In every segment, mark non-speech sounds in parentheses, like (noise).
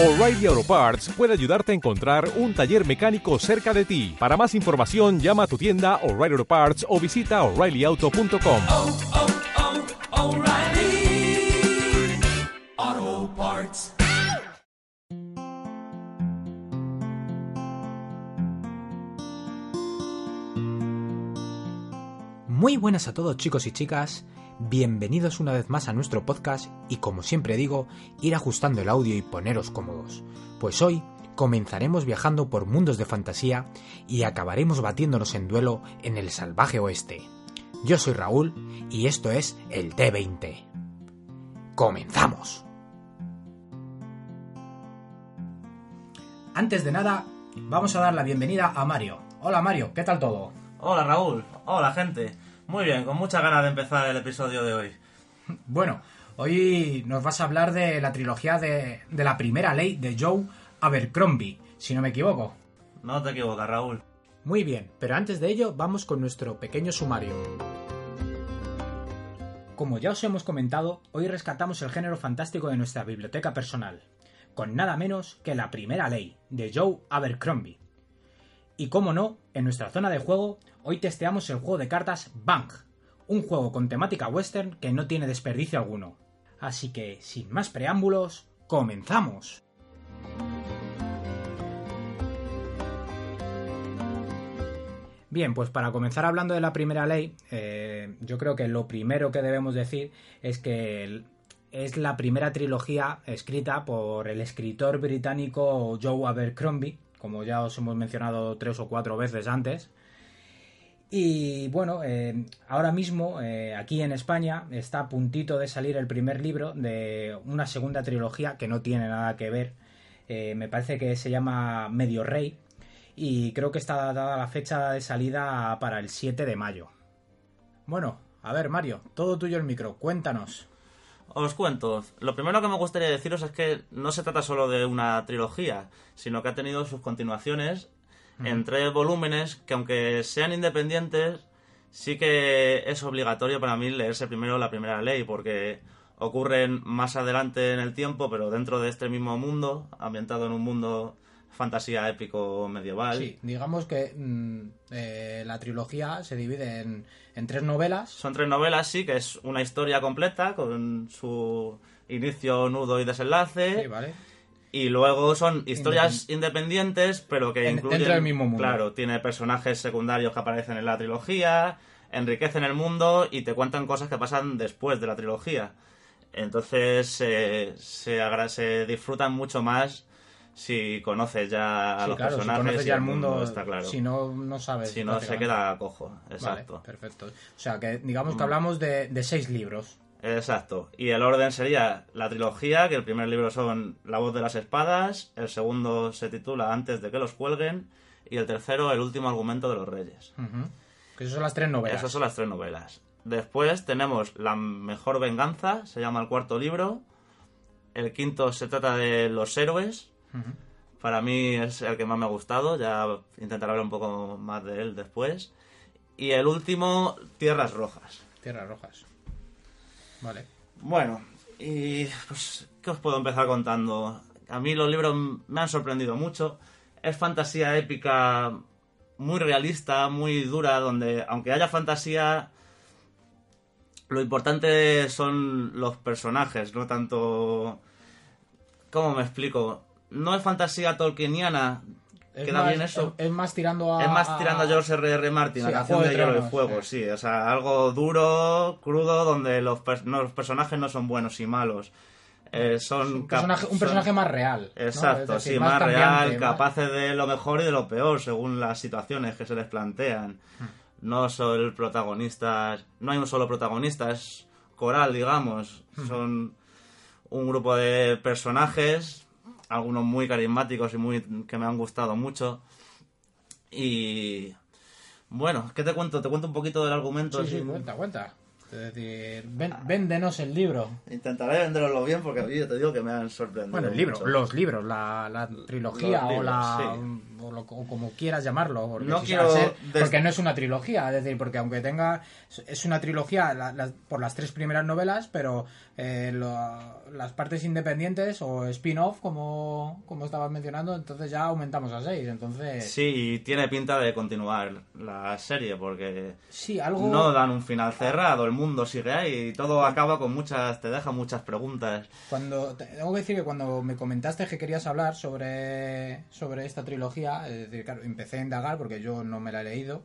O'Reilly Auto Parts puede ayudarte a encontrar un taller mecánico cerca de ti. Para más información, llama a tu tienda O'Reilly Auto Parts o visita oreillyauto.com. oh, oh, O'Reilly Auto Parts. Muy buenas a todos chicos y chicas, bienvenidos una vez más a nuestro podcast y como siempre digo, ir ajustando el audio y poneros cómodos, pues hoy comenzaremos viajando por mundos de fantasía y acabaremos batiéndonos en duelo en el salvaje oeste. Yo soy Raúl y esto es el T20. ¡Comenzamos! Antes de nada, vamos a dar la bienvenida a Mario. Hola Mario, ¿qué tal todo? Hola Raúl, hola gente. Muy bien, con muchas ganas de empezar el episodio de hoy. Bueno, hoy nos vas a hablar de la trilogía de, de la primera ley de Joe Abercrombie, si no me equivoco. No te equivocas, Raúl. Muy bien, pero antes de ello vamos con nuestro pequeño sumario. Como ya os hemos comentado, hoy rescatamos el género fantástico de nuestra biblioteca personal, con nada menos que la primera ley de Joe Abercrombie. Y como no, en nuestra zona de juego, hoy testeamos el juego de cartas Bang, un juego con temática western que no tiene desperdicio alguno. Así que, sin más preámbulos, comenzamos. Bien, pues para comenzar hablando de la primera ley, eh, yo creo que lo primero que debemos decir es que es la primera trilogía escrita por el escritor británico Joe Abercrombie, como ya os hemos mencionado tres o cuatro veces antes. Y bueno, eh, ahora mismo eh, aquí en España está a puntito de salir el primer libro de una segunda trilogía que no tiene nada que ver. Eh, me parece que se llama Medio Rey y creo que está dada la fecha de salida para el 7 de mayo. Bueno, a ver Mario, todo tuyo el micro, cuéntanos. Os cuento. Lo primero que me gustaría deciros es que no se trata solo de una trilogía, sino que ha tenido sus continuaciones en tres volúmenes que aunque sean independientes, sí que es obligatorio para mí leerse primero la primera ley, porque ocurren más adelante en el tiempo, pero dentro de este mismo mundo, ambientado en un mundo fantasía épico medieval. Sí, digamos que mm, eh, la trilogía se divide en, en tres novelas. Son tres novelas, sí, que es una historia completa con su inicio, nudo y desenlace. Sí, ¿vale? Y luego son historias independientes, pero que En- incluyen... dentro del mismo mundo. Claro, tiene personajes secundarios que aparecen en la trilogía, enriquecen el mundo y te cuentan cosas que pasan después de la trilogía. Entonces eh, se, se disfrutan mucho más si conoces ya a Sí, los claro, si personajes conoces ya el mundo, está claro. si no, no sabes. Si no, se queda cojo. Vale, Exacto. perfecto. O sea, que digamos que hablamos de, de seis libros. Exacto. Y el orden sería la trilogía, que el primer libro son La voz de las espadas, el segundo se titula Antes de que los cuelguen, y el tercero El último argumento de los reyes. Que esas son las tres novelas. Esas son las tres novelas. Después tenemos La mejor venganza, se llama el cuarto libro. El quinto se trata de Los héroes. Para mí es el que más me ha gustado, ya intentaré hablar un poco más de él después. Y el último, Tierras Rojas. Tierras rojas. Vale. Bueno, y pues, ¿qué os puedo empezar contando? A mí los libros me han sorprendido mucho. Es fantasía épica muy realista, muy dura, donde aunque haya fantasía, lo importante son los personajes, no tanto... ¿Cómo me explico? No es fantasía tolkieniana, Es queda más, bien eso. Es, es más tirando a. Es más tirando a George R.R. Martin, Sí, la canción de Hielo y Fuego, sí. sí. O sea, algo duro, crudo, donde los, no, los personajes no son buenos y malos. Eh, son Un personaje, un son- personaje más real. Exacto, decir, sí, más, real, más- capaces de lo mejor y de lo peor, según las situaciones que se les plantean. Hmm. No son el protagonista, no hay un solo protagonista, es coral, digamos. Hmm. Son un grupo de personajes, algunos muy carismáticos y muy que me han gustado mucho. Y bueno, ¿qué te cuento? Te cuento un poquito del argumento. Sí, sí, cuenta, cuenta. Es decir, ven- véndenos el libro. Intentaré venderlo bien porque a mí yo te digo que me han sorprendido. Bueno, el libro, mucho. los libros, la, la trilogía Los o, libros, la, sí. o, lo- o como quieras llamarlo. Porque, No si- quiero ser- des- porque no es una trilogía, es decir, porque aunque tenga. Es una trilogía la- la- por las tres primeras novelas, pero eh, lo- las partes independientes o spin-off, como, como estabas mencionando, entonces ya aumentamos a seis. Entonces, Sí, y tiene pinta de continuar la serie porque sí, algo. no dan un final cerrado, el mundo sigue ahí y todo acaba con muchas, te deja muchas preguntas. Cuando te- tengo que decir que cuando me comentaste que querías hablar sobre, sobre esta trilogía, es decir, claro, empecé a indagar porque yo no me la he leído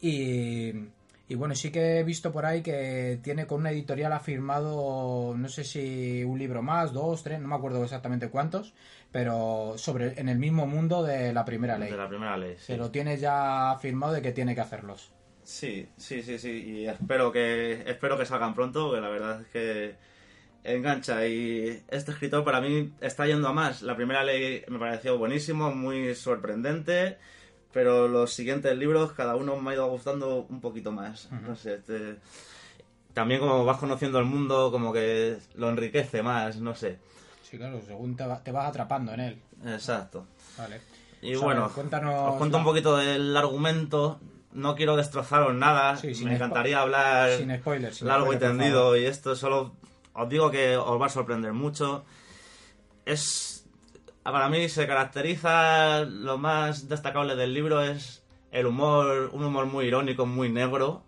y, y bueno, sí que he visto por ahí que tiene con una editorial ha firmado, no sé si un libro más, dos, tres, no me acuerdo exactamente cuántos, pero sobre en el mismo mundo de la primera ley. De la primera ley, sí. Se lo tiene ya firmado de que tiene que hacerlos. Sí, sí, sí, sí, y espero que espero que salgan pronto, porque la verdad es que engancha y este escritor para mí está yendo a más. La primera ley me pareció buenísimo, muy sorprendente, pero los siguientes libros cada uno me ha ido gustando un poquito más. No sé, este- también como vas conociendo el mundo, como que lo enriquece más, no sé. Sí, claro, según te, va- te vas atrapando en él. Exacto. Vale. Y O sea, bueno, cuéntanos os cuento un poquito del argumento. No quiero destrozaros nada. Sí, Me encantaría hablar sin spoilers, sin largo y spoilers, por tendido. Y esto solo os digo que os va a sorprender mucho. Es para mí se caracteriza lo más destacable del libro es el humor, un humor muy irónico, muy negro.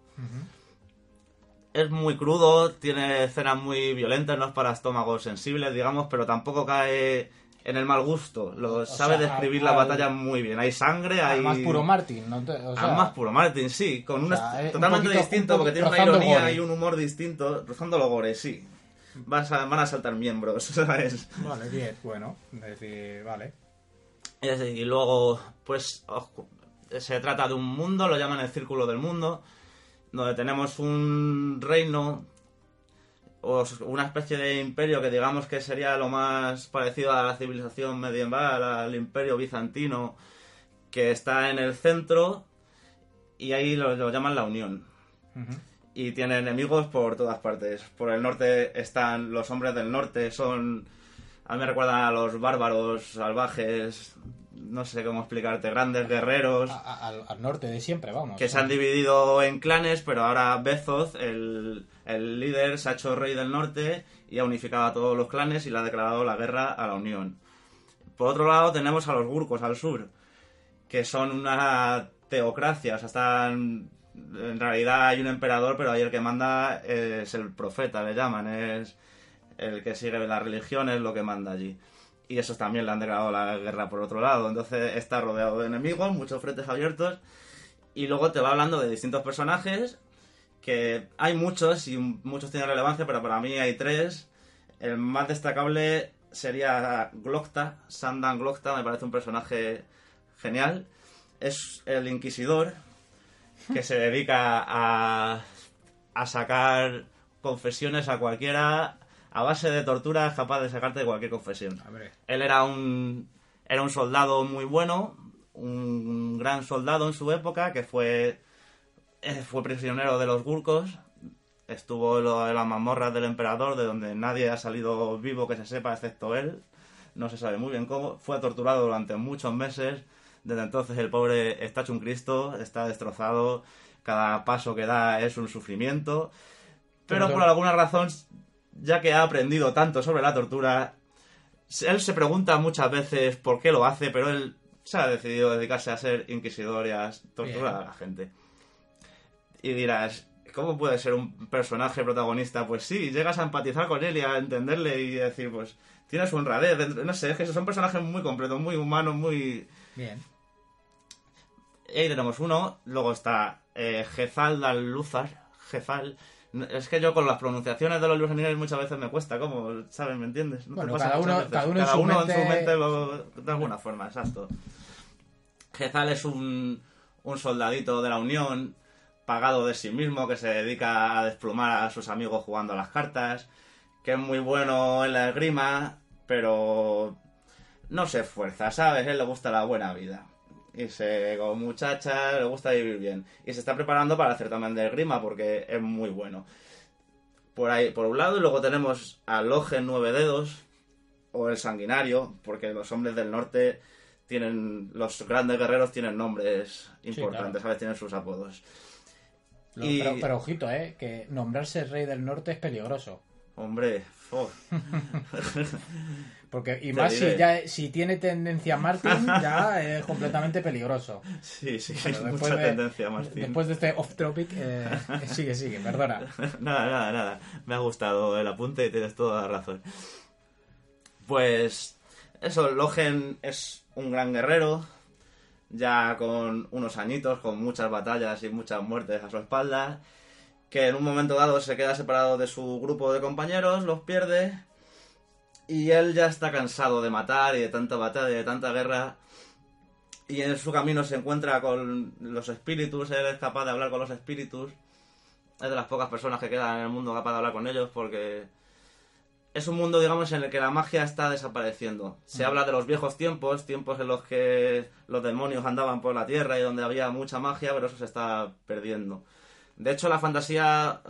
Es muy crudo, tiene escenas muy violentas, no es para estómagos sensibles, digamos, pero tampoco cae en el mal gusto. Lo sabe sea, describir al- la al- batalla muy bien. Hay sangre, hay... Además, puro Martin. ¿no? te- o sea, Además, puro Martin, sí, con un sea, est- es un totalmente poquito- distinto, un porque tiene una ironía gore. y un humor distinto, rozando lo gore, sí. Van a, van a saltar miembros, (laughs) ¿sabes? Vale, bien, bueno. Es decir, vale. Y Y luego, pues, se trata de un mundo, lo llaman el Círculo del Mundo, donde tenemos un reino, o una especie de imperio que digamos que sería lo más parecido a la civilización medieval, al imperio bizantino, que está en el centro, y ahí lo, lo llaman la Unión. Y tiene enemigos por todas partes. Por el norte están los hombres del norte, son... A mí me recuerdan a los bárbaros salvajes, no sé cómo explicarte, grandes guerreros, A- a- al, al norte de siempre, vamos. que se han dividido en clanes, pero ahora Bezoz, el, el líder, se ha hecho rey del norte y ha unificado a todos los clanes y le ha declarado la guerra a la Unión. Por otro lado tenemos a los Gurkos al sur, que son una teocracia, o sea. En realidad hay un emperador, pero ahí el que manda es el profeta, le llaman, es el que sigue la religión, es lo que manda allí. Y esos también le han declarado la guerra por otro lado. Entonces está rodeado de enemigos, muchos frentes abiertos. Y luego te va hablando de distintos personajes, que hay muchos y muchos tienen relevancia, pero para mí hay tres. El más destacable sería Glocta, Sandan Glocta, me parece un personaje genial. Es el inquisidor que se dedica a, a sacar confesiones a cualquiera a base de tortura es capaz de sacarte de cualquier confesión. Él era un, era un soldado muy bueno, un gran soldado en su época, que fue, fue prisionero de los Gurkos, estuvo en lo- en las mazmorras del emperador, de donde nadie ha salido vivo que se sepa, excepto él, no se sabe muy bien cómo, fue torturado durante muchos meses, desde entonces el pobre está hecho un Cristo, está destrozado, cada paso que da es un sufrimiento, pero Pero- por alguna razón, ya que ha aprendido tanto sobre la tortura, él se pregunta muchas veces por qué lo hace, pero él se ha decidido dedicarse a ser inquisidor y a torturar Bien. a la gente. Y dirás, ¿cómo puede ser un personaje protagonista? Pues sí, llegas a empatizar con él y a entenderle y decir, pues, tiene su honradez. No sé, es que son personajes muy completos, muy humanos, muy... bien. Y ahí tenemos uno, luego está eh, Jezal Dalúzar, Jezal... Es que yo con las pronunciaciones de los en inglés muchas veces me cuesta, como, ¿sabes? ¿Me entiendes? ¿No te Bueno, pasa cada uno- veces? cada uno en su mente- mente lo- de alguna forma, exacto. Jezal es un, un soldadito de la Unión, pagado de sí mismo, que se dedica a desplumar a sus amigos jugando a las cartas, que es muy bueno en la esgrima, pero no se esfuerza, ¿sabes? Él le gusta la buena vida. Y se con muchachas, le gusta vivir bien. Y se está preparando para hacer también de esgrima porque es muy bueno. por ahí, por un lado, y luego tenemos a Logen Nueve Dedos, o el Sanguinario, porque los hombres del norte tienen, los grandes guerreros tienen nombres importantes, claro. ¿sabes? Tienen sus apodos. Lo- Y- Pero, pero ojito, eh, que nombrarse rey del norte es peligroso. Hombre, fo. (laughs) Porque, y más si, ya, si tiene tendencia Martin, ya es completamente peligroso. sí, sí, Bueno, hay mucha de- tendencia, Martín. Después de este off topic, eh, (laughs) sigue, sigue, perdona. (laughs) nada, nada, nada. Me ha gustado el apunte y tienes toda la razón. Pues eso, Logen es un gran guerrero, ya con unos añitos, con muchas batallas y muchas muertes a su espalda, que en un momento dado se queda separado de su grupo de compañeros, los pierde, y él ya está cansado de matar y de tanta batalla y de tanta guerra, y en su camino se encuentra con los espíritus, él es capaz de hablar con los espíritus, es de las pocas personas que quedan en el mundo capaz de hablar con ellos porque es un mundo, digamos, en el que la magia está desapareciendo. Se habla de los viejos tiempos, tiempos en los que los demonios andaban por la tierra y donde había mucha magia, pero eso se está perdiendo. De hecho, la fantasía,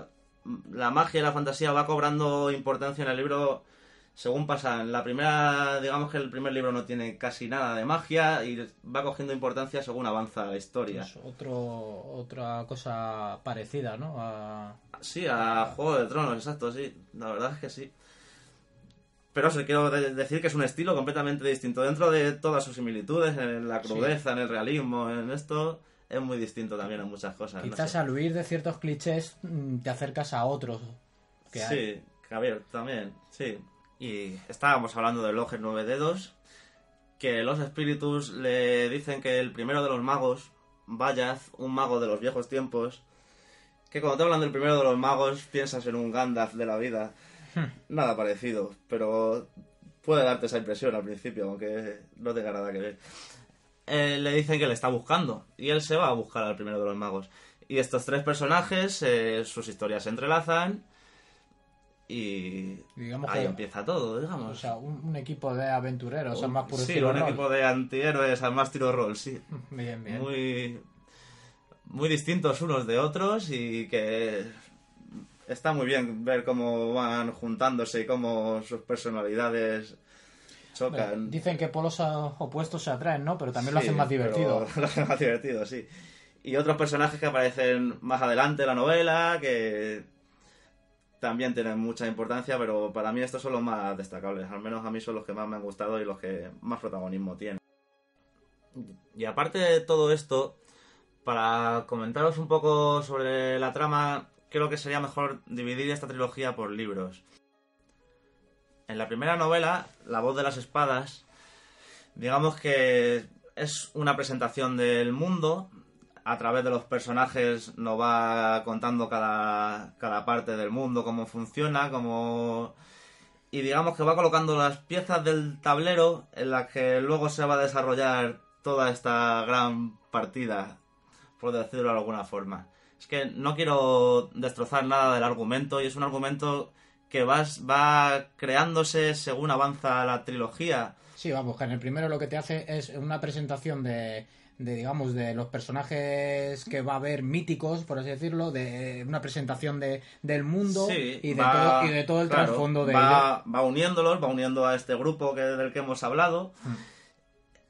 la magia y la fantasía va cobrando importancia en el libro según pasa. En la primera, digamos que el primer libro no tiene casi nada de magia y va cogiendo importancia según avanza la historia. Es otro, otra cosa parecida, ¿no? A- Sí, a Juego de Tronos, exacto, sí. La verdad es que sí. Pero eso, quiero de- decir que es un estilo completamente distinto. Dentro de todas sus similitudes, en la crudeza, en el realismo, en esto, es muy distinto también en muchas cosas. no Quizás sé. al huir de ciertos clichés mm, te acercas a otros que hay. Sí, Javier, también, sí. Y estábamos hablando de Loges Nueve Dedos, que los espíritus le dicen que el primero de los magos, Vayaz, un mago de los viejos tiempos, que cuando te hablan del primero de los magos piensas en un Gandalf de la vida. Nada parecido, pero puede darte esa impresión al principio, aunque no tenga nada que ver. Eh, le dicen que le está buscando y él se va a buscar al primero de los magos. Y estos tres personajes, eh, sus historias se entrelazan y Digamos ahí que- empieza todo, digamos. O sea, un, un equipo de aventureros, al más puro sí, un rol. equipo de antihéroes al más tiro rol, sí. (laughs) Bien, bien. Muy, muy distintos unos de otros y que está muy bien ver cómo van juntándose y cómo sus personalidades chocan. Dicen que polos a- opuestos se atraen, ¿no? Pero también lo hacen más divertido. (laughs) Lo hacen más divertido, sí. Y otros personajes que aparecen más adelante en la novela, que también tienen mucha importancia, pero para mí estos son los más destacables. Al menos a mí son los que más me han gustado y los que más protagonismo tienen. Y aparte de todo esto, para comentaros un poco sobre la trama, creo que sería mejor dividir esta trilogía por libros. En la primera novela, La voz de las espadas, digamos que es una presentación del mundo. A través de los personajes nos va contando cada, cada parte del mundo, cómo funciona, cómo... Y digamos que va colocando las piezas del tablero en las que luego se va a desarrollar toda esta gran partida, por decirlo de alguna forma. Es que no quiero destrozar nada del argumento y es un argumento que vas, va creándose según avanza la trilogía. Sí, vamos, que en el primero lo que te hace es una presentación de, de, digamos, de los personajes que va a haber míticos, por así decirlo, de una presentación de, del mundo Sí, y, de va- todo, y de todo el claro, trasfondo de ello. va, va uniéndolos, va uniendo a este grupo que, del que hemos hablado. Mm.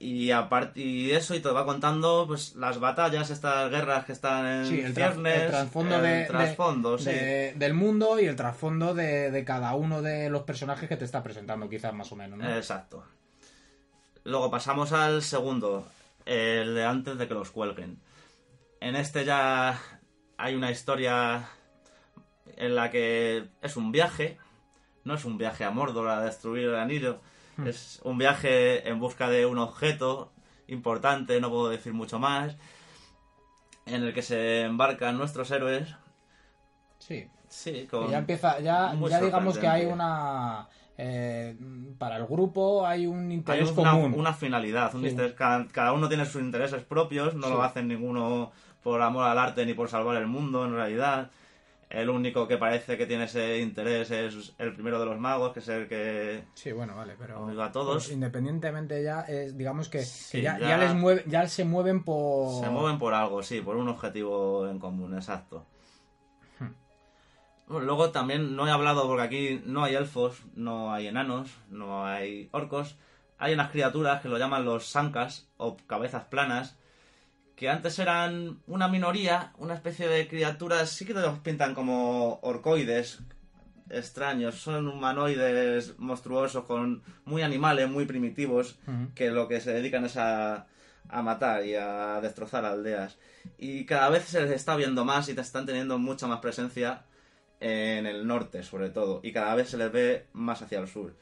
Y aparte y eso, y te va contando pues las batallas, estas guerras que están en Sí, el, tra- ciernes, el trasfondo, el de, de- trasfondo, sí. de- del mundo y el trasfondo de, de cada uno de los personajes que te está presentando, quizás más o menos. ¿no? Exacto. Luego pasamos al segundo, el de antes de que los cuelguen. En este ya hay una historia en la que es un viaje, no es un viaje a Mordor a destruir el anillo, es un viaje en busca de un objeto importante, no puedo decir mucho más, en el que se embarcan nuestros héroes. Sí, Sí, con... Ya empieza, ya, ya digamos que hay una... eh, para el grupo hay un Hay interés una, común. una finalidad, un Sí. interés- cada, cada uno tiene sus intereses propios, no Sí. lo hacen ninguno por amor al arte ni por salvar el mundo en realidad. El único que parece que tiene ese interés es el primero de los magos, que es el que... Sí, bueno, vale, pero a todos. pues, independientemente ya es, digamos que, ya, ya- ya les mueve, ya se mueven por Se mueven por algo, sí, por un objetivo en común, exacto. Hmm. Luego también no he hablado porque aquí no hay elfos, no hay enanos, no hay orcos. Hay unas criaturas que lo llaman los sankas o cabezas planas, que antes eran una minoría, una especie de criaturas, sí que los pintan como orcoides extraños, son humanoides monstruosos, con muy animales, muy primitivos, que lo que se dedican es a, a matar y a destrozar aldeas. Y cada vez se les está viendo más y te están teniendo mucha más presencia en el norte, sobre todo, y cada vez se les ve más hacia el sur.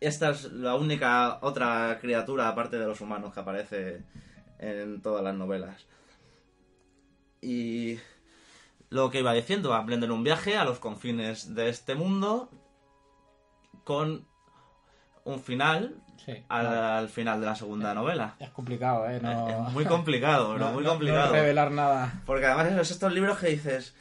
Esta es la única otra criatura, aparte de los humanos, que aparece en todas las novelas. Y lo que iba diciendo, aprenden un viaje a los confines de este mundo con un final Sí. al, al final de la segunda novela. Es complicado, ¿eh? No... Es muy complicado, (laughs) no- muy no- complicado. No revelar nada. Porque además es estos libros que dices,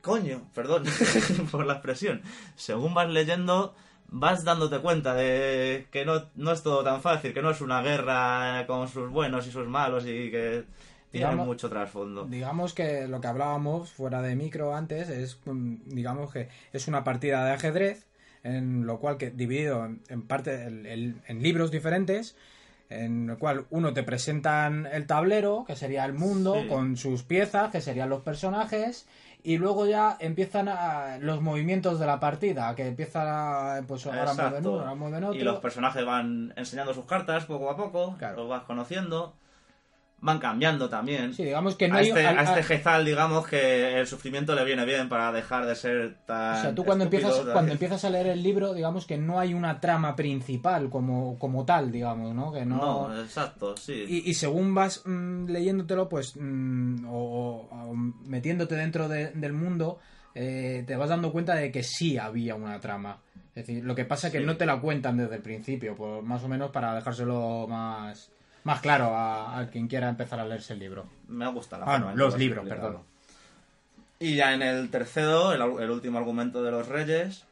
coño, perdón (laughs) por la expresión, según vas leyendo vas dándote cuenta de que no, no es todo tan fácil, que no es una guerra con sus buenos y sus malos y que tiene Digamos- mucho trasfondo. Digamos que lo que hablábamos fuera de micro antes es, mm, digamos que es una partida de ajedrez, en lo cual que dividido en, en parte el- el- en libros diferentes, en el cual uno te presentan el tablero, que sería el mundo, Sí. con sus piezas, que serían los personajes, y luego ya empiezan a- los movimientos de la partida, que empiezan a, pues ahora mueven uno, ahora mueven otro. Y los personajes van enseñando sus cartas poco a poco, Claro. los vas conociendo, van cambiando también. Sí, digamos que no a, hay... este, a este al- Jezal, digamos que el sufrimiento le viene bien para dejar de ser tan. O sea, tú cuando empiezas, cuando empiezas a leer el libro, digamos que no hay una trama principal como, como tal, digamos, ¿no? Que no... No, exacto, sí. y, y según vas mm, leyéndotelo, pues, mm, o, o- o metiéndote dentro de- del mundo, eh, te vas dando cuenta de que sí había una trama. Es decir, lo que pasa es que Sí. no te la cuentan desde el principio, por, más o menos para dejárselo más, más claro a, a quien quiera empezar a leerse el libro. Me gusta la Ah, forma no, los libros, perdón. Y ya en el tercero, el, el último argumento de los reyes,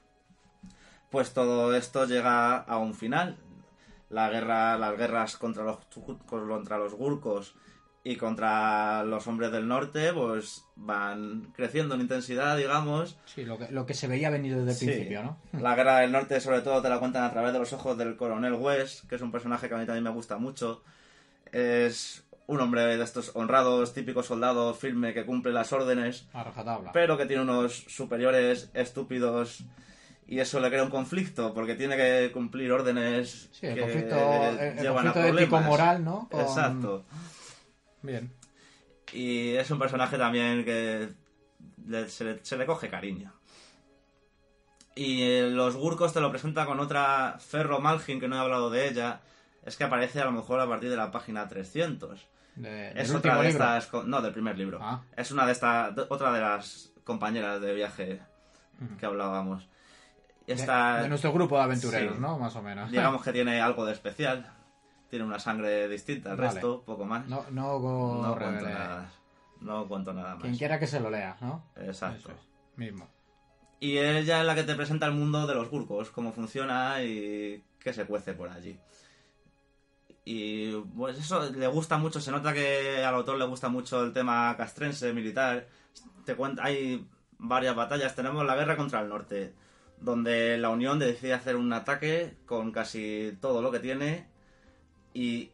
pues todo esto llega a un final. La guerra, las guerras contra los, contra los gurkos y contra los hombres del norte, pues van creciendo en intensidad, digamos. Sí, lo que, lo que se veía venir desde el Sí. principio, ¿no? (laughs) La guerra del norte, sobre todo, te la cuentan a través de los ojos del coronel West, que es un personaje que a mí también me gusta mucho. Es un hombre de estos honrados, típico soldado firme que cumple las órdenes, A pero que tiene unos superiores estúpidos y eso le crea un conflicto porque tiene que cumplir órdenes Sí, el que conflicto, el- el llevan a conflicto problemas. ético-moral, ¿no? Con- Exacto. Bien. Y es un personaje también que le- se, le, se le coge cariño. Y eh, los Gurkos te lo presenta con otra Ferro Malgin, que no he hablado de ella. Es que aparece a lo mejor a partir de la página 300. De- del Es otra de libro. estas... No, del primer libro. Ah. Es una de estas... Otra de las compañeras de viaje que hablábamos. De- Esta, de, nuestro grupo de aventureros, Sí. ¿no? Más o menos. digamos (laughs) que tiene algo de especial. Tiene una sangre distinta al Vale. resto, poco más. No, no, go- No cuento nada. No cuento nada más. Quien quiera que se lo lea, ¿no? Exacto. Es. Mismo. Y ella es la que te presenta el mundo de los gurkos, cómo funciona y qué se cuece por allí. Y pues eso le gusta mucho, se nota que al autor le gusta mucho el tema castrense, militar. Te cuenta, hay varias batallas. Tenemos la guerra contra el norte, donde la Unión decide hacer un ataque con casi todo lo que tiene y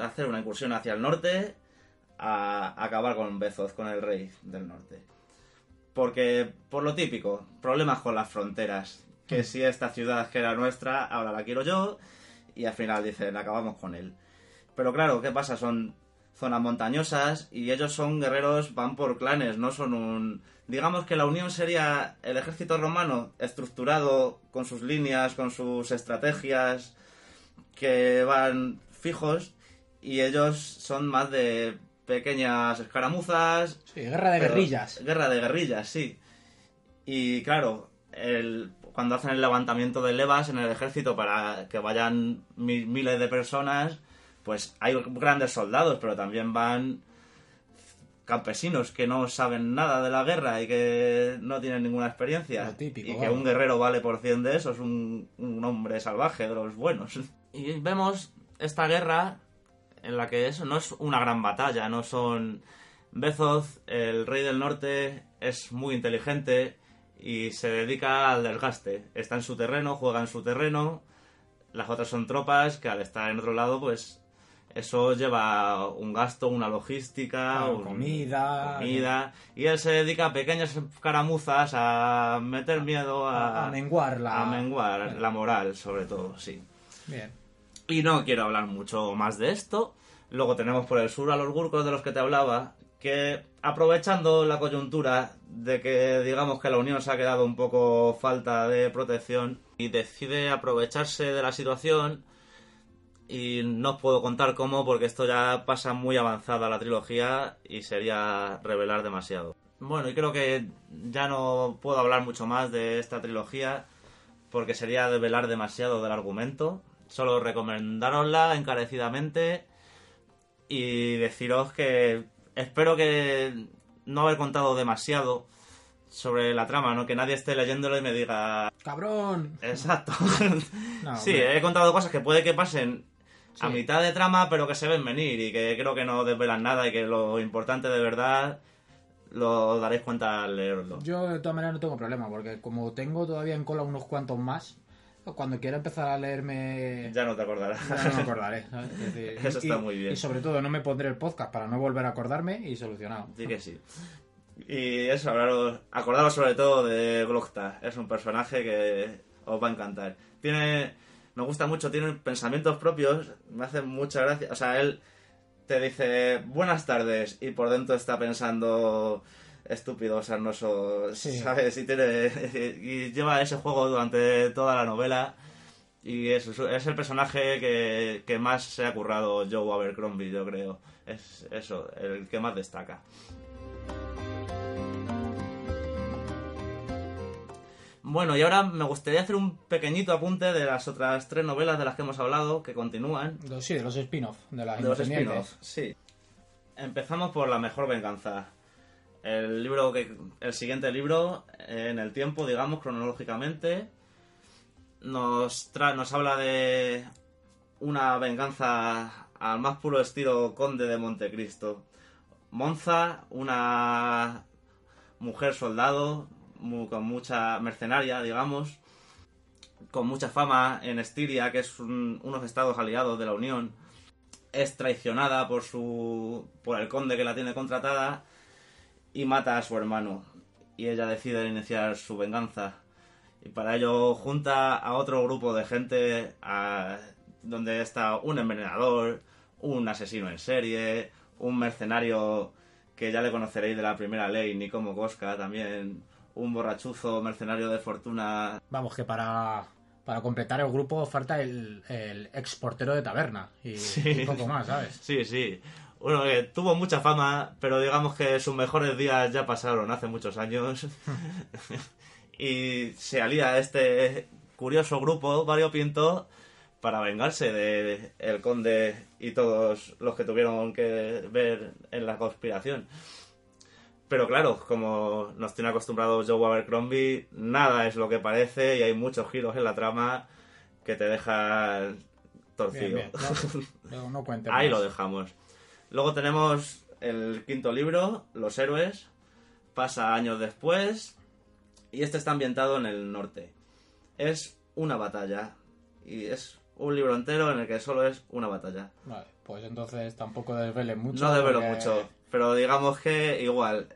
hacer una incursión hacia el norte a acabar con Bezoz, con el rey del norte. Porque, por lo típico, problemas con las fronteras. Que si esta ciudad que era nuestra, ahora la quiero yo, y al final dicen, acabamos con él. Pero claro, ¿qué pasa? Son zonas montañosas y ellos son guerreros, van por clanes, no son un... Digamos que la unión sería el ejército romano estructurado con sus líneas, con sus estrategias, que van fijos, y ellos son más de pequeñas escaramuzas, Sí, guerra de guerrillas. Guerra de guerrillas, sí. Y claro, el, cuando hacen el levantamiento de levas en el ejército para que vayan mi- miles de personas, pues hay grandes soldados, pero también van campesinos que no saben nada de la guerra y que no tienen ninguna experiencia. Lo típico, y que vamos. un guerrero vale por 100 de esos, un, un hombre salvaje de los buenos. Y vemos esta guerra en la que eso no es una gran batalla, no son Bezoz, el rey del norte, es muy inteligente y se dedica al desgaste. Está en su terreno, juega en su terreno. Las otras son tropas que al estar en otro lado, pues eso lleva un gasto, una logística, Claro, un- comida, comida. Y él se dedica a pequeñas caramuzas, a meter miedo, A, a, a menguar la... a menguar la moral, sobre todo, sí. Bien. Y no quiero hablar mucho más de esto. Luego tenemos por el sur a los gurkos de los que te hablaba, que aprovechando la coyuntura de que digamos que la Unión se ha quedado un poco falta de protección y decide aprovecharse de la situación y no os puedo contar cómo porque esto ya pasa muy avanzada la trilogía y sería revelar demasiado. Bueno, y creo que ya no puedo hablar mucho más de esta trilogía porque sería develar demasiado del argumento. Solo recomendárosla encarecidamente y deciros que espero que no haber contado demasiado sobre la trama, ¿no? Que nadie esté leyéndolo y me diga... ¡Cabrón! Exacto. (laughs) No, (laughs) sí, hombre. he contado cosas que puede que pasen a mitad de trama, pero que se ven venir y que creo que no desvelan nada y que lo importante de verdad lo daréis cuenta al leerlo. Yo de todas maneras no tengo problema, porque como tengo todavía en cola unos cuantos más, cuando quiera empezar a leerme... Ya no te acordarás. ya no me acordaré. ¿sabes? Es decir, (laughs) Eso está muy bien. Y sobre todo no me pondré el podcast para no volver a acordarme y solucionado. Sí que sí. Y eso, hablaros, acordaros sobre todo de Glokta. Es un personaje que os va a encantar. Tiene, me gusta mucho, tiene pensamientos propios, me hace mucha gracia. O sea, él te dice buenas tardes y por dentro está pensando estúpido, sarnoso, Sí. ¿sabes? Y, tiene, y lleva ese juego durante toda la novela. Y es, es el personaje que, que más se ha currado Joe Abercrombie, yo creo. Es eso, el que más destaca. Bueno, y ahora me gustaría hacer un pequeñito apunte de las otras tres novelas de las que hemos hablado, que continúan. Sí, de los spin-off, de las De los spin-offs, sí. Empezamos por La Mejor Venganza. El libro que. El siguiente libro, en el tiempo, digamos, cronológicamente. Nos, tra- nos habla de una venganza al más puro estilo conde de Montecristo. Monza, una mujer soldado, mu- con mucha mercenaria, digamos, con mucha fama en Estiria, que es un- unos estados aliados de la Unión, es traicionada por su por el conde que la tiene contratada y mata a su hermano y ella decide iniciar su venganza y para ello junta a otro grupo de gente a- donde está un envenenador, un asesino en serie, un mercenario que ya le conoceréis de la primera ley, Nicomo Cosca también, un borrachuzo mercenario de fortuna Vamos, que para, para completar el grupo falta el, el ex portero de taberna y, Sí. y poco más, ¿sabes? Sí, sí. Uno que tuvo mucha fama, pero digamos que sus mejores días ya pasaron hace muchos años. (laughs) (laughs) y se alía a este curioso grupo variopinto para vengarse de el conde y todos los que tuvieron que ver en la conspiración. Pero claro, como nos tiene acostumbrado Joe Abercrombie, nada es lo que parece y hay muchos giros en la trama que te dejan torcido. Bien, bien. (laughs) No, no, Ahí más. lo dejamos. Luego tenemos el quinto libro, Los héroes. Pasa años después. Y este está ambientado en el norte. Es una batalla. Y es un libro entero en el que solo es una batalla. Vale, pues entonces tampoco desvele mucho. No porque- mucho. Pero digamos que igual.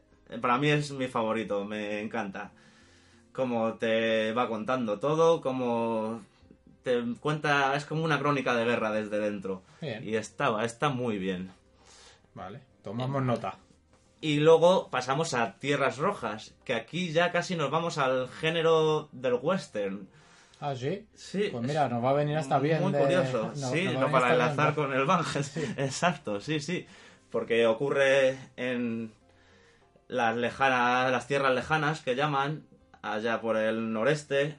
Para mí es mi favorito. Me encanta. Como te va contando todo. Como te cuenta. Es como una crónica de guerra desde dentro. Bien. Y está, está muy bien. Vale, tomamos nota. Y luego pasamos a Tierras Rojas, que aquí ya casi nos vamos al género del western. Ah, sí. Sí. Pues mira, nos va a venir hasta bien. Muy de- curioso. (laughs) no- sí, no para bien, enlazar con el Bange. (laughs) Exacto, sí, sí. Porque ocurre en las lejanas, las tierras lejanas que llaman, allá por el noreste,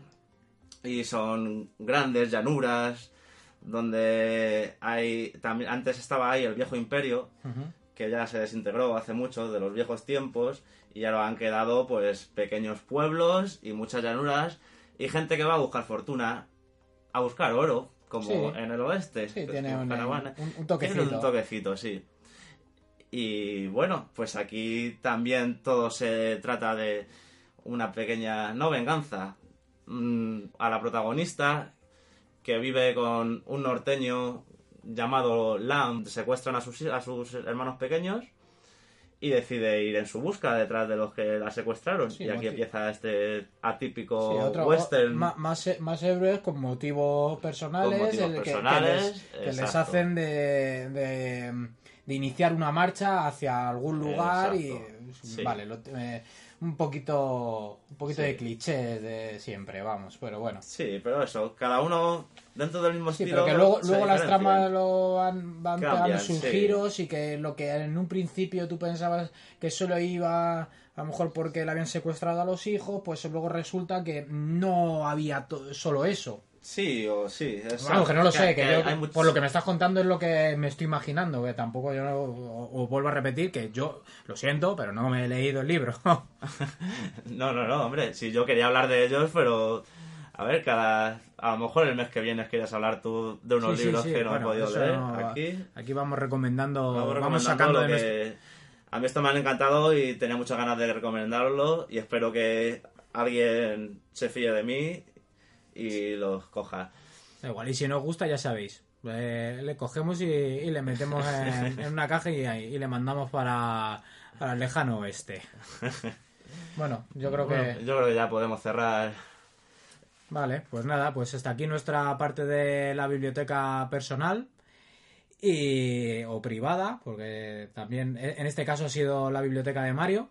y son grandes llanuras, donde hay también antes estaba ahí el viejo imperio, que ya se desintegró hace mucho de los viejos tiempos y ahora han quedado pues pequeños pueblos y muchas llanuras y gente que va a buscar fortuna, a buscar oro, como Sí. en el oeste. Sí, Pues, tiene un- caravana. un- un toquecito. Tiene un toquecito, sí. Y bueno, pues aquí también todo se trata de una pequeña, no venganza, mm, a la protagonista que vive con un norteño llamado Lam, secuestran a sus, a sus hermanos pequeños y decide ir en su busca detrás de los que la secuestraron. Sí, y aquí empieza este atípico Sí, otro- western. más, más héroes con motivos personales, Con motivos el que- que, personales, les, que les hacen de, de, de iniciar una marcha hacia algún lugar Exacto, y sí. vale, lo- eh, un poquito un poquito Sí. de clichés de siempre, vamos, pero bueno. Sí, pero eso, cada uno dentro del mismo Sí, estilo. pero que luego, luego las tramas lo van, van Cambian, pegando sus sí. giros y que lo que en un principio tú pensabas que solo iba a lo mejor porque le habían secuestrado a los hijos, pues luego resulta que no había solo eso. Sí, o sí. Vamos, que no lo sé, que, yo- muchos- por lo que me estás contando es lo que me estoy imaginando, que tampoco yo, o, o vuelvo a repetir que yo, lo siento, pero no me he leído el libro. (laughs) No, no, no, hombre, si yo quería hablar de ellos, pero. A ver, cada. A lo mejor el mes que viene quieres hablar tú de unos Sí, libros sí, que no bueno, he podido leer. no- Aquí. aquí vamos recomendando, Vamos, vamos, recomendando sacando lo de que... A mí esto me han encantado y tenía muchas ganas de recomendarlo y espero que alguien se fíe de mí y los coja. Igual, y si nos gusta, ya sabéis. eh, le cogemos y, y le metemos en, (laughs) en una caja y, y le mandamos para, para el lejano oeste. (laughs) Bueno, yo creo Bueno, que. yo creo que ya podemos cerrar. Vale, pues nada, pues hasta aquí nuestra parte de la biblioteca personal y o privada, porque también e, en este caso ha sido la biblioteca de Mario.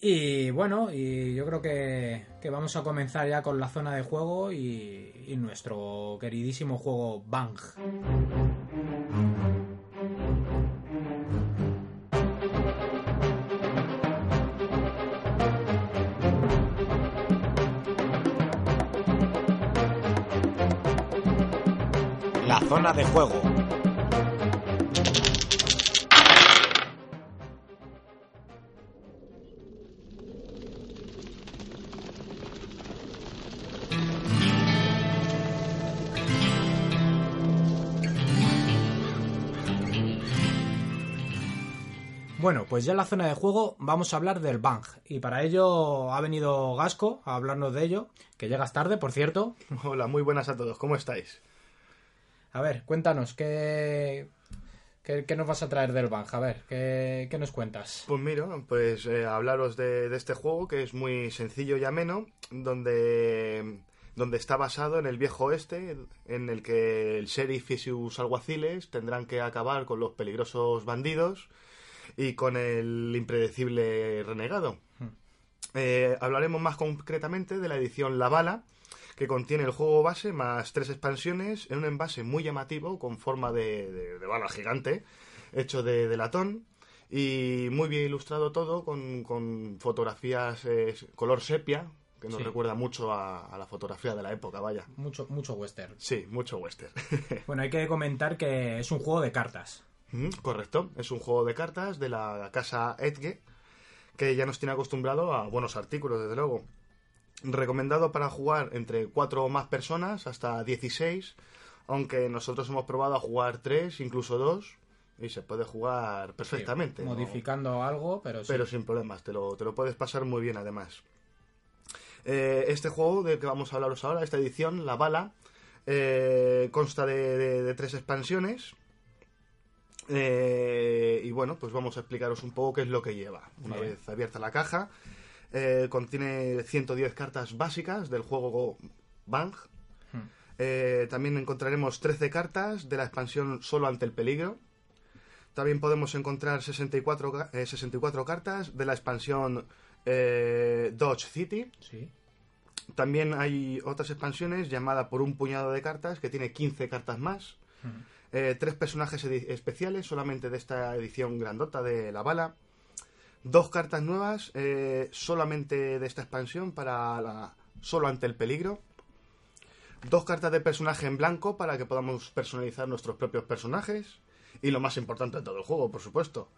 Y bueno, y yo creo que, que vamos a comenzar ya con la zona de juego y, y nuestro queridísimo juego Bang. La zona de juego. Pues ya en la zona de juego vamos a hablar del Bang. Y para ello ha venido Gasco a hablarnos de ello, que llegas tarde, por cierto. Hola, muy buenas a todos, ¿cómo estáis? A ver, cuéntanos, ¿qué, qué, qué nos vas a traer del Bang? A ver, ¿qué, qué nos cuentas? Pues mira, pues eh, hablaros de, de este juego que es muy sencillo y ameno, donde, donde está basado en el viejo oeste, en el que el sheriff y sus alguaciles tendrán que acabar con los peligrosos bandidos y con el impredecible renegado. Eh, hablaremos más concretamente de la edición La Bala, que contiene el juego base más tres expansiones en un envase muy llamativo con forma de, de- de bala gigante, hecho de, de latón y muy bien ilustrado todo con, con fotografías eh, color sepia, que nos Sí. recuerda mucho a, a la fotografía de la época, vaya. Mucho, mucho western. Sí, mucho western. (laughs) Bueno, hay que comentar que es un juego de cartas. Mm, Correcto, es un juego de cartas de la casa Edge que ya nos tiene acostumbrado a buenos artículos, desde luego. Recomendado para jugar entre 4 o más personas, hasta 16, aunque nosotros hemos probado a jugar 3, incluso 2, y se puede jugar perfectamente. Modificando algo, pero sí. Pero sin problemas, te lo, te lo puedes pasar muy bien además. Eh, este juego del que vamos a hablaros ahora, esta edición, La Bala, eh, consta de, de- de tres expansiones. Eh, y bueno, pues vamos a explicaros un poco qué es lo que lleva. Una Bien. vez abierta la caja, eh, contiene 110 cartas básicas del juego Bang. Hmm. Eh, también encontraremos 13 cartas de la expansión Solo ante el peligro. También podemos encontrar 64, ca- eh, 64 cartas de la expansión Dodge City. Sí. También hay otras expansiones llamada por un puñado de cartas que tiene 15 cartas más. Eh, tres personajes especiales solamente de esta edición grandota de la bala. Dos cartas nuevas eh, solamente de esta expansión para la solo ante el peligro. Dos cartas de personaje en blanco para que podamos personalizar nuestros propios personajes. Y lo más importante de todo el juego, por supuesto,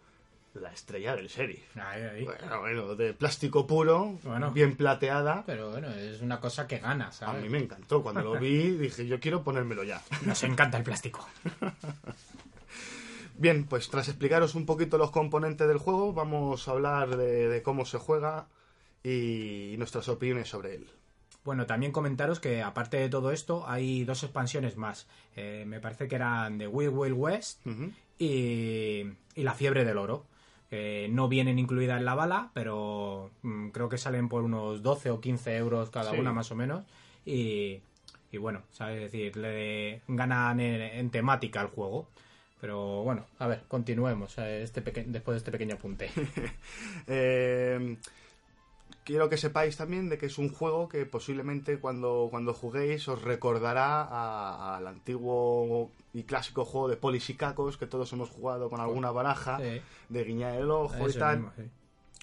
la estrella del sheriff. Ahí, ahí. Bueno, bueno, de plástico puro, Bueno. bien plateada. Pero bueno, es una cosa que gana, A ¿sabes? mí me encantó. Cuando lo vi (laughs) dije, yo quiero ponérmelo ya. (laughs) Nos encanta el plástico. (laughs) Bien, pues tras explicaros un poquito los componentes del juego, vamos a hablar de, de cómo se juega y nuestras opiniones sobre él. Bueno, también comentaros que aparte de todo esto hay dos expansiones más. Eh, me parece que eran de Wild Wild West y, y La Fiebre del Oro. No vienen incluidas en la bala, pero mm, creo que salen por unos 12 o 15 euros cada Sí. una más o menos. Y, y bueno, ¿sabes? Es decir, le ganan en, en temática al juego. Pero bueno, a ver, continuemos eh, este después de este pequeño apunte. (laughs) (laughs) Eh, quiero que sepáis también de que es un juego que posiblemente cuando, cuando juguéis os recordará al antiguo y clásico juego de polis y cacos que todos hemos jugado con alguna baraja Sí. de guiñar el ojo y tal. mismo, sí.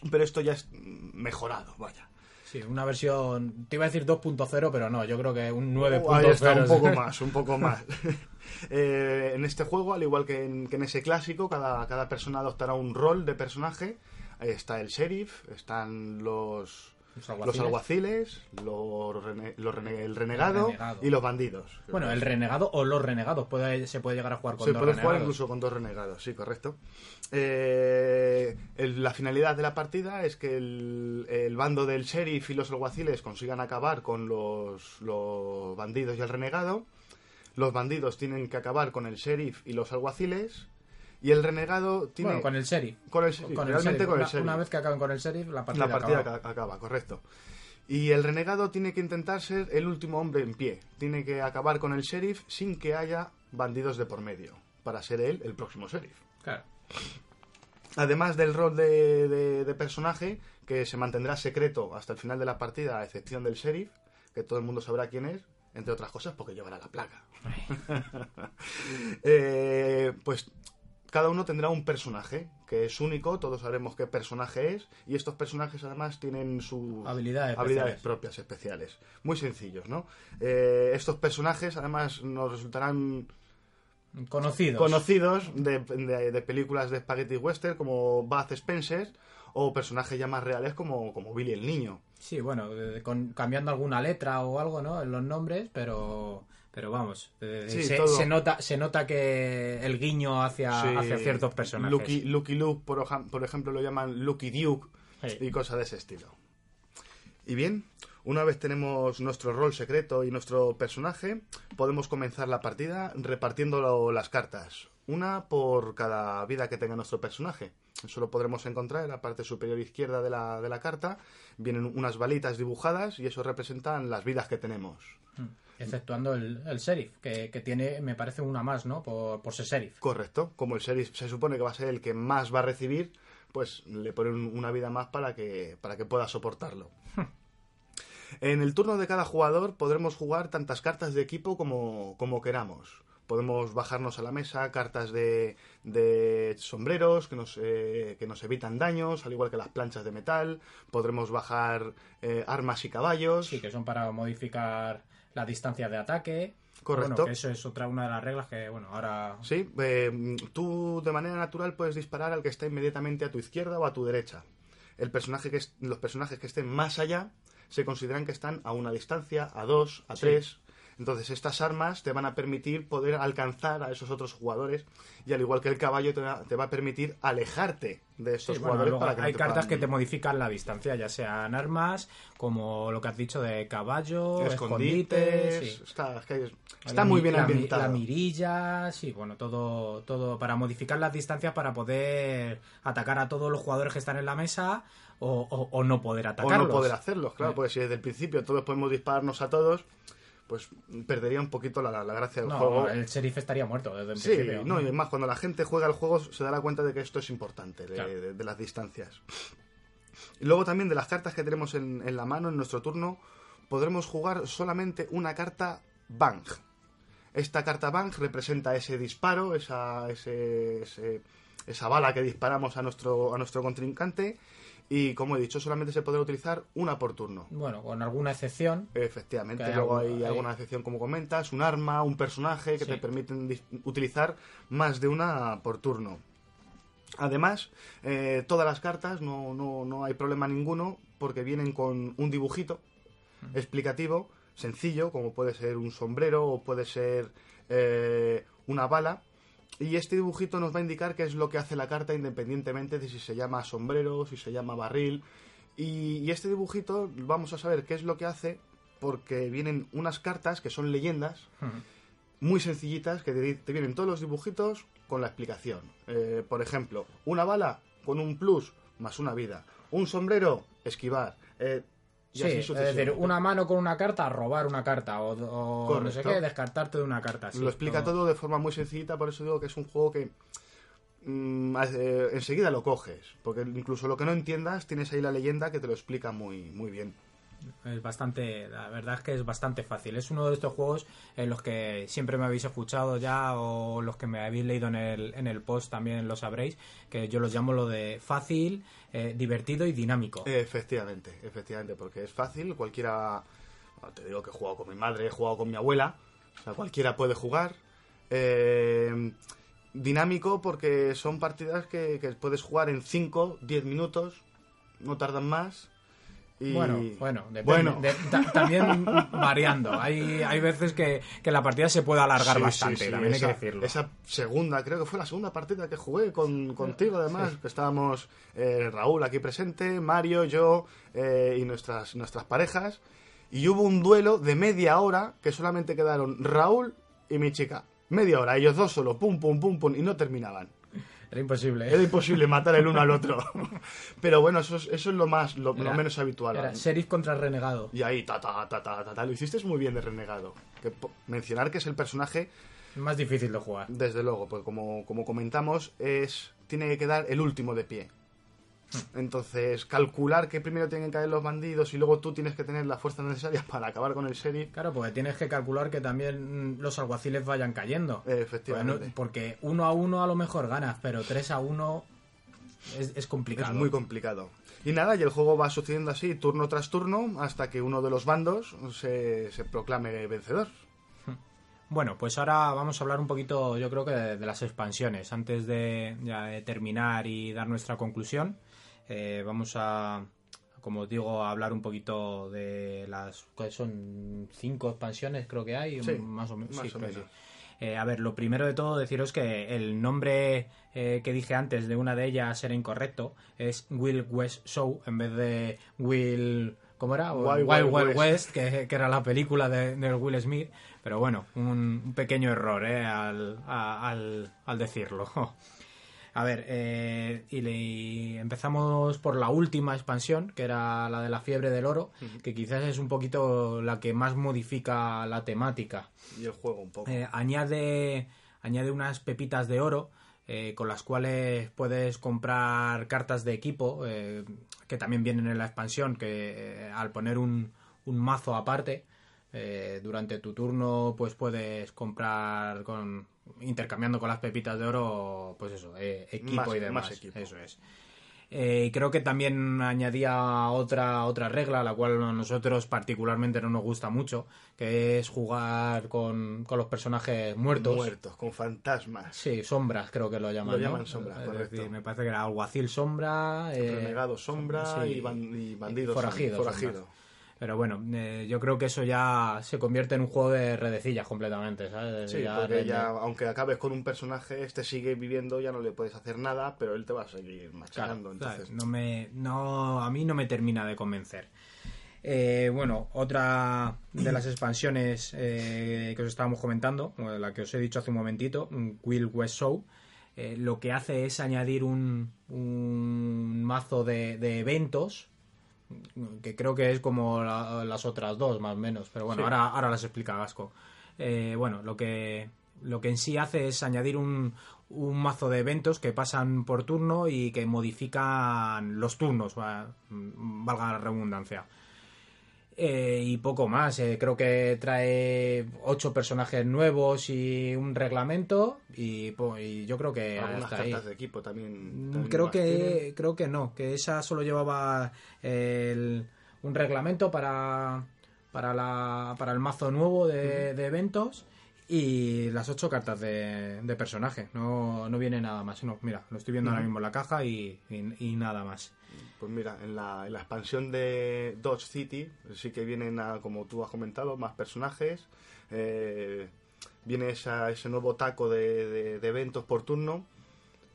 Pero esto ya es mejorado, vaya. Sí, una versión, te iba a decir 2.0, pero no, yo creo que un 9.0. Uh, ahí está, un poco (laughs) más, un poco más. (laughs) Eh, en este juego, al igual que en, que en ese clásico, cada, cada persona adoptará un rol de personaje. Está el sheriff, están los, Los los alguaciles. los rene- los rene- el renegado, El renegado. y los bandidos. Bueno, el renegado o los renegados, puede, se puede llegar a jugar con Se dos puede jugar incluso con dos renegados, sí, correcto. Eh, el- la finalidad de la partida es que el, el bando del sheriff y los alguaciles consigan acabar con los, los bandidos y el renegado. Los bandidos tienen que acabar con el sheriff y los alguaciles. Y el renegado tiene... Bueno, con el sheriff. con el sheriff, Con el realmente sheriff. con el Una- sheriff. Una vez que acaben con el sheriff, la partida, La partida acaba. aca- acaba, correcto. Y el renegado tiene que intentar ser el último hombre en pie. Tiene que acabar con el sheriff sin que haya bandidos de por medio. Para ser él el próximo sheriff. Claro. Además del rol de, de- de personaje, que se mantendrá secreto hasta el final de la partida, a excepción del sheriff, que todo el mundo sabrá quién es, entre otras cosas porque llevará la placa. (laughs) Eh, pues cada uno tendrá un personaje que es único, todos sabremos qué personaje es, y estos personajes además tienen sus Habilidades habilidades especiales. propias especiales. Muy sencillos, ¿no? Eh, estos personajes además nos resultarán Conocidos. conocidos de, de- de películas de spaghetti western como Bud Spencer o personajes ya más reales como, como Billy el Niño. Sí, bueno, eh, con- cambiando alguna letra o algo, ¿no? En los nombres, pero pero vamos, eh, Sí, se, nota se nota que el guiño hacia, Sí, hacia ciertos personajes. Lucky, Lucky Luke, por, por ejemplo, lo llaman Lucky Duke Sí. y cosas de ese estilo. Y bien, una vez tenemos nuestro rol secreto y nuestro personaje, podemos comenzar la partida repartiendo las cartas. Una por cada vida que tenga nuestro personaje. Eso lo podremos encontrar en la parte superior izquierda de la, de la carta. Vienen unas balitas dibujadas y eso representan las vidas que tenemos. Exceptuando el, el sheriff, que, que tiene, me parece, una más, ¿no? Por, por ser sheriff. Correcto. Como el sheriff se supone que va a ser el que más va a recibir, pues le ponen una vida más para que, para que pueda soportarlo. En el turno de cada jugador podremos jugar tantas cartas de equipo como, como queramos. Podemos bajarnos a la mesa cartas de, de sombreros que nos, eh, que nos evitan daños, al igual que las planchas de metal. Podremos bajar eh, armas y caballos. Sí, que son para modificar la distancia de ataque. Correcto. Bueno, que eso es otra una de las reglas que, bueno, ahora... Sí, eh, tú de manera natural puedes disparar al que está inmediatamente a tu izquierda o a tu derecha. El personaje que es- los personajes que estén más allá se consideran que están a una distancia, a dos, a Sí. tres. Entonces estas armas te van a permitir poder alcanzar a esos otros jugadores y al igual que el caballo te va, te va a permitir alejarte de Sí, bueno, jugadores para que hay cartas puedan- que te modifican la distancia, ya sean armas, como lo que has dicho de caballo, escondites, escondites, sí. está, La muy bien la ambientado. La mirilla, sí, bueno, todo, todo para modificar las distancias para poder atacar a todos los jugadores que están en la mesa o, o- o no poder o atacarlos. no poder hacerlos, claro, Eh. porque si desde el principio todos podemos dispararnos a todos, pues perdería un poquito la, la gracia del No, juego. el sheriff estaría muerto desde el Sí, principio. no, y además cuando la gente juega el juego se dará cuenta de que esto es importante, de, Claro. de- de las distancias. Y luego también de las cartas que tenemos en, en la mano en nuestro turno, podremos jugar solamente una carta Bang. Esta carta Bang representa ese disparo, esa, ese- ese- esa bala que disparamos a nuestro, a nuestro contrincante. Y como he dicho, solamente se podrá utilizar una por turno. Bueno, con alguna excepción. Efectivamente, hay luego hay alguna excepción, como comentas, un arma, un personaje que Sí. te permiten utilizar más de una por turno. Además, eh, todas las cartas, no, no, no hay problema ninguno, porque vienen con un dibujito explicativo, sencillo, como puede ser un sombrero o puede ser eh, una bala, Y este dibujito nos va a indicar qué es lo que hace la carta independientemente de si se llama sombrero, si se llama barril. Y, y este dibujito vamos a saber qué es lo que hace porque vienen unas cartas que son leyendas muy sencillitas que te, te vienen todos los dibujitos con la explicación. Eh, por ejemplo, una bala con un plus más una vida. Un sombrero, esquivar. Eh, y Sí, es decir, una mano con una carta, robar una carta, o, o no sé qué, descartarte de una carta. sí, Lo explica todo. todo de forma muy sencillita, por eso digo que es un juego que mm, eh, enseguida lo coges. Porque incluso lo que no entiendas, tienes ahí la leyenda que te lo explica muy, muy bien. Es bastante, la verdad es que es bastante fácil. Es uno de estos juegos en los que siempre me habéis escuchado ya o los que me habéis leído en el, en el post también lo sabréis, que yo los llamo lo de fácil, eh, divertido y dinámico. Efectivamente, efectivamente, porque es fácil, cualquiera, bueno, te digo que he jugado con mi madre, he jugado con mi abuela, o sea, cualquiera puede jugar. Eh, dinámico porque son partidas que, puedes jugar en 5, 10 minutos, no tardan más. Y... Bueno, bueno, depende. Bueno. De- ta- también variando. Hay, hay veces que, que la partida se puede alargar Sí, bastante, sí, sí, también esa, hay que decirlo. Esa segunda, creo que fue la segunda partida que jugué con, contigo, además, que estábamos eh, Raúl aquí presente, Mario, yo eh, y nuestras, nuestras parejas. Y hubo un duelo de media hora que solamente quedaron Raúl y mi chica. Media hora, ellos dos solo, pum, pum, pum, pum, y no terminaban. Era imposible. Era imposible matar el uno al otro. (laughs) Pero bueno, eso es, eso es lo más, lo, menos habitual. Era sheriff contra renegado. Y ahí, ta, ta, ta, ta, ta, ta, lo hiciste muy bien de renegado. Que, mencionar que es el personaje Más difícil de jugar. desde luego, pues como, como comentamos, es tiene que quedar el último de pie. Entonces, calcular que primero tienen que caer los bandidos y luego tú tienes que tener las fuerzas necesarias (laughs) para acabar con el sheriff. Claro, porque tienes que calcular que también los alguaciles vayan cayendo. Efectivamente. Pues no- porque uno a uno a lo mejor ganas, pero tres a uno es, es complicado. Es muy complicado. Y nada, y el juego va sucediendo así, turno tras turno, hasta que uno de los bandos se, se proclame vencedor. Bueno, pues ahora vamos a hablar un poquito, yo creo que de, de las expansiones. Antes de, ya de terminar y dar nuestra conclusión, eh, vamos a, como os digo, a hablar un poquito de las que son cinco expansiones, creo que hay, Sí, más o menos. más sí, o creo que menos. sí. Eh, a ver, lo primero de todo deciros que el nombre eh, que dije antes de una de ellas era incorrecto. Es Will West Show en vez de Will... ¿Cómo era? Wild Wild, Wild Wild West. West, que, que era la película de, de Will Smith. Pero bueno, un, un pequeño error ¿eh? al, a- al, al decirlo. (laughs) A ver, eh, y, le- y empezamos por la última expansión, que era la de la fiebre del oro, que quizás es un poquito la que más modifica la temática. Y el juego un poco. Eh, añade, añade unas pepitas de oro eh, con las cuales puedes comprar cartas de equipo eh, que también vienen en la expansión que eh, al poner un, un mazo aparte eh, durante tu turno pues puedes comprar con intercambiando con las pepitas de oro pues eso eh, equipo Más- y demás más equipo. eso es eh, y creo que también añadía otra, otra regla, la cual a nosotros particularmente no nos gusta mucho, que es jugar con, con los personajes muertos. Muertos, con fantasmas. Sí, sombras creo que lo llaman. Lo ¿no? llaman sombras, Es correcto. decir, me parece que era alguacil sombra. eh, Renegado sombra sí, y, ban- y bandido. forajido, sombra. forajido. Pero bueno, eh, yo creo que eso ya se convierte en un juego de redecillas completamente, ¿sabes? Sí, Ya porque ya, aunque acabes con un personaje, este sigue viviendo, ya no le puedes hacer nada, pero él te va a seguir Claro, machacando. entonces, no me, no, a mí no me termina de convencer. Eh, bueno, otra de las expansiones eh, que os estábamos comentando, la que os he dicho hace un momentito, un Will West Show, eh, lo que hace es añadir un, un mazo de, de eventos, que creo que es como la- las otras dos, más o menos, pero bueno, Sí. ahora, ahora las explica Gasco. Eh, bueno, lo que, lo que en sí hace es añadir un, un mazo de eventos que pasan por turno y que modifican los turnos, va- valga la redundancia. Eh, y poco más, eh, creo que trae ocho personajes nuevos y un reglamento y, po- y yo creo que algunas hasta ahí. cartas de equipo también. Mm, también Creo tienen. que, creo que no, que esa solo llevaba el- un reglamento para, para, la, para el mazo nuevo de, de eventos y las ocho cartas de, de personaje. No, no viene nada más. No, mira, lo estoy viendo ahora mismo en la caja y, y- y nada más. Pues mira, en la, en la expansión de Dodge City sí que vienen, a, como tú has comentado, más personajes. eh, viene esa- ese nuevo taco de, de- de eventos por turno.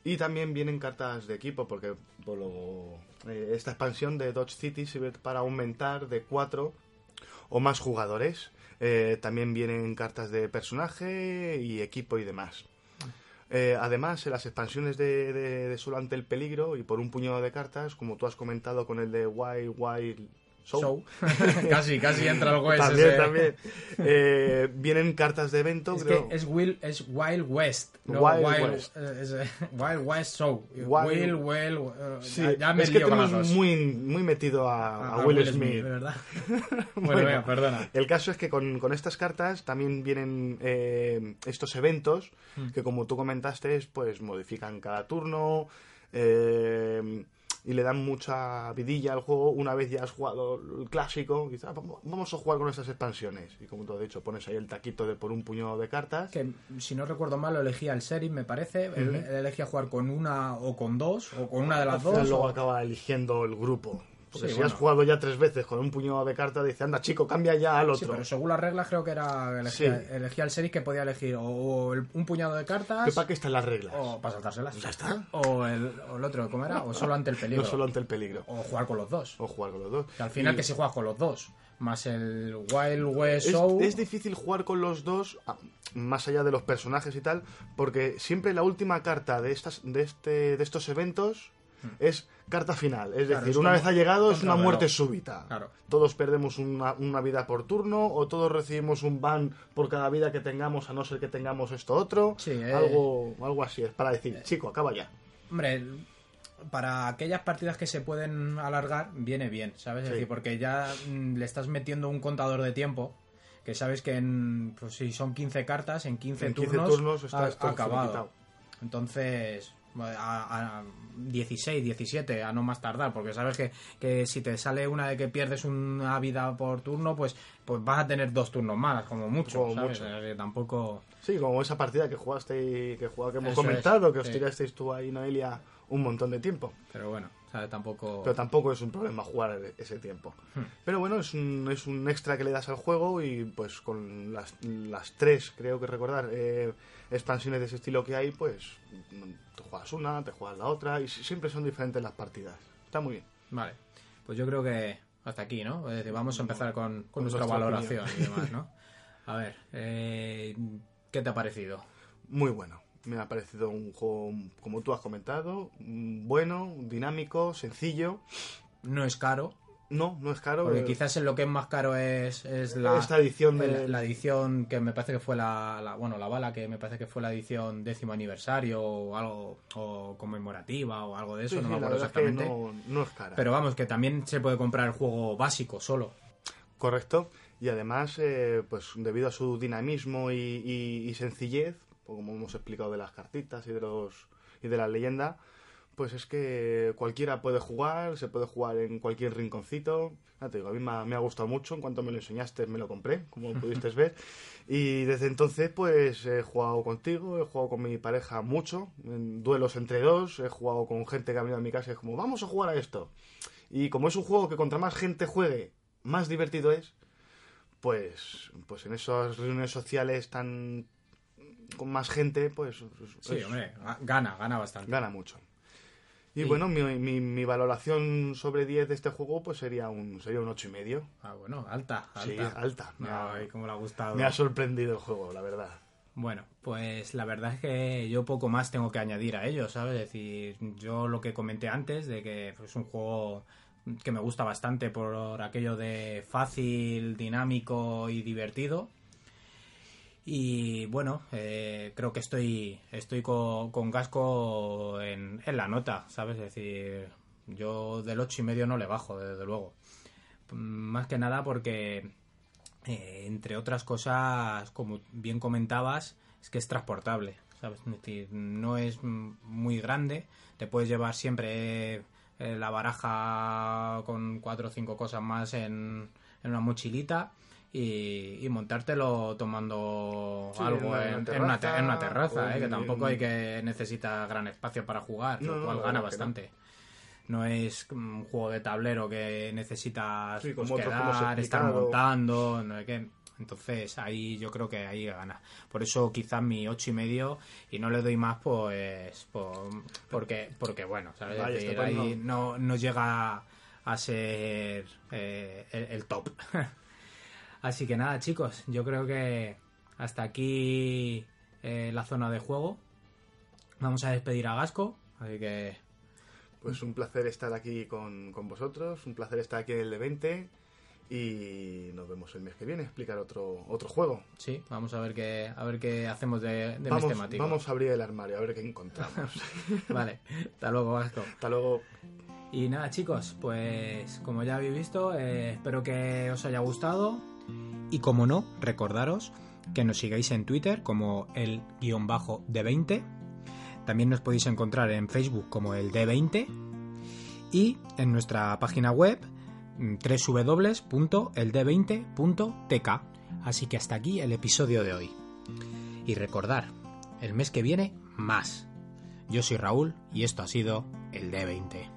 Y también vienen cartas de equipo, porque por lo- eh, esta expansión de Dodge City sirve para aumentar de 4 o más jugadores. Eh, también vienen cartas de personaje y equipo y demás. Eh, además, en las expansiones de, de- de Solo ante el peligro y por un puñado de cartas, como tú has comentado con el de Wild Wild Show. (laughs) casi, casi entra el West. también, ese. también, (laughs) eh, vienen cartas de evento, Es creo. que es, Will, es Wild West. No Wild Wild, West. eh, es, eh, (laughs) Wild West Show. Wild- Will, Will. eh, Sí, ya, ya me es que tenemos muy, muy metido a, a Will, Smith. ¿verdad? bueno, venga, perdona. El caso es que con, con estas cartas también vienen eh, estos eventos Hmm. que, como tú comentaste, pues modifican cada turno eh, y le dan mucha vidilla al juego. Una vez ya has jugado el clásico, "Ah, vamos a jugar con estas expansiones. Y como tú has dicho, pones ahí el taquito de por un puñado de cartas. Que si no recuerdo mal, lo elegía el Sheriff, me parece. Él, él elegía jugar con una o con dos, o con una de las final dos. luego o- acaba eligiendo el grupo. Porque Sí, si bueno. has jugado ya tres veces con un puñado de cartas, dice, anda chico, cambia ya al Sí, otro. pero según las reglas creo que era elegía, Sí. elegía el Sheriff que podía elegir o, el- un puñado de cartas ¿Qué para qué están las reglas? o para saltárselas. Ya está. O el, o el otro, ¿cómo era? O solo ante el peligro. No solo ante el peligro. O jugar con los dos. O jugar con los dos. Que al final Y- que si juegas con los dos, más el Wild West Es, Show... es difícil jugar con los dos, ah, más allá de los personajes y tal, porque siempre la última carta de estas, de este, de estos eventos es carta final. Es. Claro, decir, es una vez ha llegado es una muerte súbita. Claro. Todos perdemos una, una vida por turno o todos recibimos un ban por cada vida que tengamos, a no ser que tengamos esto otro. Sí, eh. algo, algo así. Es para decir, chico, acaba ya. Hombre, para aquellas partidas que se pueden alargar, viene bien, ¿sabes? Es decir, porque ya mm, le estás metiendo un contador de tiempo que sabes que en, pues, si son 15 cartas, en 15, En 15 turnos, todo ha acabado. Entonces, a, a 16, 17, a no más tardar, porque sabes que, que si te sale una de que pierdes una vida por turno, pues, pues vas a tener dos turnos más, como mucho, Como ¿sabes? mucho. Eh, tampoco... Sí, como esa partida que jugaste y que, jugaba, que hemos Eso es, comentado, que os sí. tirasteis tú ahí, Noelia, un montón de tiempo. Pero bueno, Tampoco... Pero tampoco es un problema jugar ese tiempo. Pero bueno, es un, es un extra que le das al juego y pues con las, las tres, creo que recordar, eh, expansiones de ese estilo que hay, pues te juegas una, te juegas la otra y si- siempre son diferentes las partidas. Está muy bien. Vale, pues yo creo que hasta aquí, ¿no? Es decir, vamos a empezar con, con Con nuestra nuestra valoración y demás, ¿no? A ver, eh, ¿qué te ha parecido? Muy bueno. Me ha parecido un juego, como tú has comentado, bueno, dinámico, sencillo. No es caro, No, no es caro. porque eh, quizás lo que es más caro es, es la, Esta edición de- la edición que me parece que fue la, la- bueno, la bala que me parece que fue la edición décimo aniversario o algo, o conmemorativa o algo de eso, sí, no sí, me acuerdo verdad es que exactamente. no, no es cara. Pero vamos, que también se puede comprar el juego básico solo. Correcto. Y además, eh, pues debido a su dinamismo y, y- y sencillez, pues, como hemos explicado de las cartitas y de los y de la leyenda, pues es que cualquiera puede jugar, se puede jugar en cualquier rinconcito. Ya te digo, a mí me ha, me ha gustado mucho, en cuanto me lo enseñaste me lo compré, como (laughs) pudiste ver. Y desde entonces pues he jugado contigo, he jugado con mi pareja mucho, en duelos entre dos, he jugado con gente que ha venido a mi casa y es como, vamos a jugar a esto. Y como es un juego que contra más gente juegue, más divertido es, pues, pues en esas reuniones sociales tan con más gente, pues Sí, es- hombre, ga- gana, gana bastante. gana mucho. Y Y- bueno, mi, mi, mi valoración sobre 10 de este juego pues sería un sería un ocho y medio. Ah, bueno, alta, alta. Sí, alta. Me, ha, Ay, cómo le ha gustado. me ha sorprendido el juego, la verdad. Bueno, pues la verdad es que yo poco más tengo que añadir a ello, ¿sabes? Es decir, yo lo que comenté antes de que es un juego que me gusta bastante por aquello de fácil, dinámico y divertido. Y bueno, eh, creo que estoy, estoy co- con, Gasco en, en la nota, ¿sabes? Es decir, yo del ocho y medio no le bajo, desde luego. Más que nada porque eh, entre otras cosas, como bien comentabas, es que es transportable, ¿sabes? Es decir, no es muy grande, te puedes llevar siempre eh, la baraja con cuatro o cinco cosas más en, en una mochilita y, y montártelo tomando Sí, algo en en, una en una, te- en una terraza, ¿eh? que tampoco hay que necesita gran espacio para jugar, No, lo cual gana no. bastante. No es un juego de tablero que necesitas Sí, pues, quedar, estar montando, no hay que Entonces ahí yo creo que ahí gana. Por eso quizás mi ocho y medio y no le doy más pues por- porque porque bueno, ¿sabes? Es Ahí decir, está, ahí no, no llega a ser eh, el, el top. (laughs) Así que nada, chicos, yo creo que hasta aquí eh, la zona de juego. Vamos a despedir a Gasco, así que Pues un placer estar aquí con, con vosotros, un placer estar aquí en el de 20 y nos vemos el mes que viene, explicar otro, otro juego. sí, vamos a ver qué a ver qué hacemos de, de mes Vamos, temático. vamos a abrir el armario, a ver qué encontramos. (laughs) Vale, hasta luego, Gasco. Hasta luego. Y nada, chicos, pues como ya habéis visto, eh, espero que os haya gustado. Y como no, recordaros que nos sigáis en Twitter como el guion bajo D20. También nos podéis encontrar en Facebook como el D20. Y en nuestra página web mm, www.eld20.tk. Así que hasta aquí el episodio de hoy. Y recordar, el mes que viene más. Yo soy Raúl y esto ha sido el D20.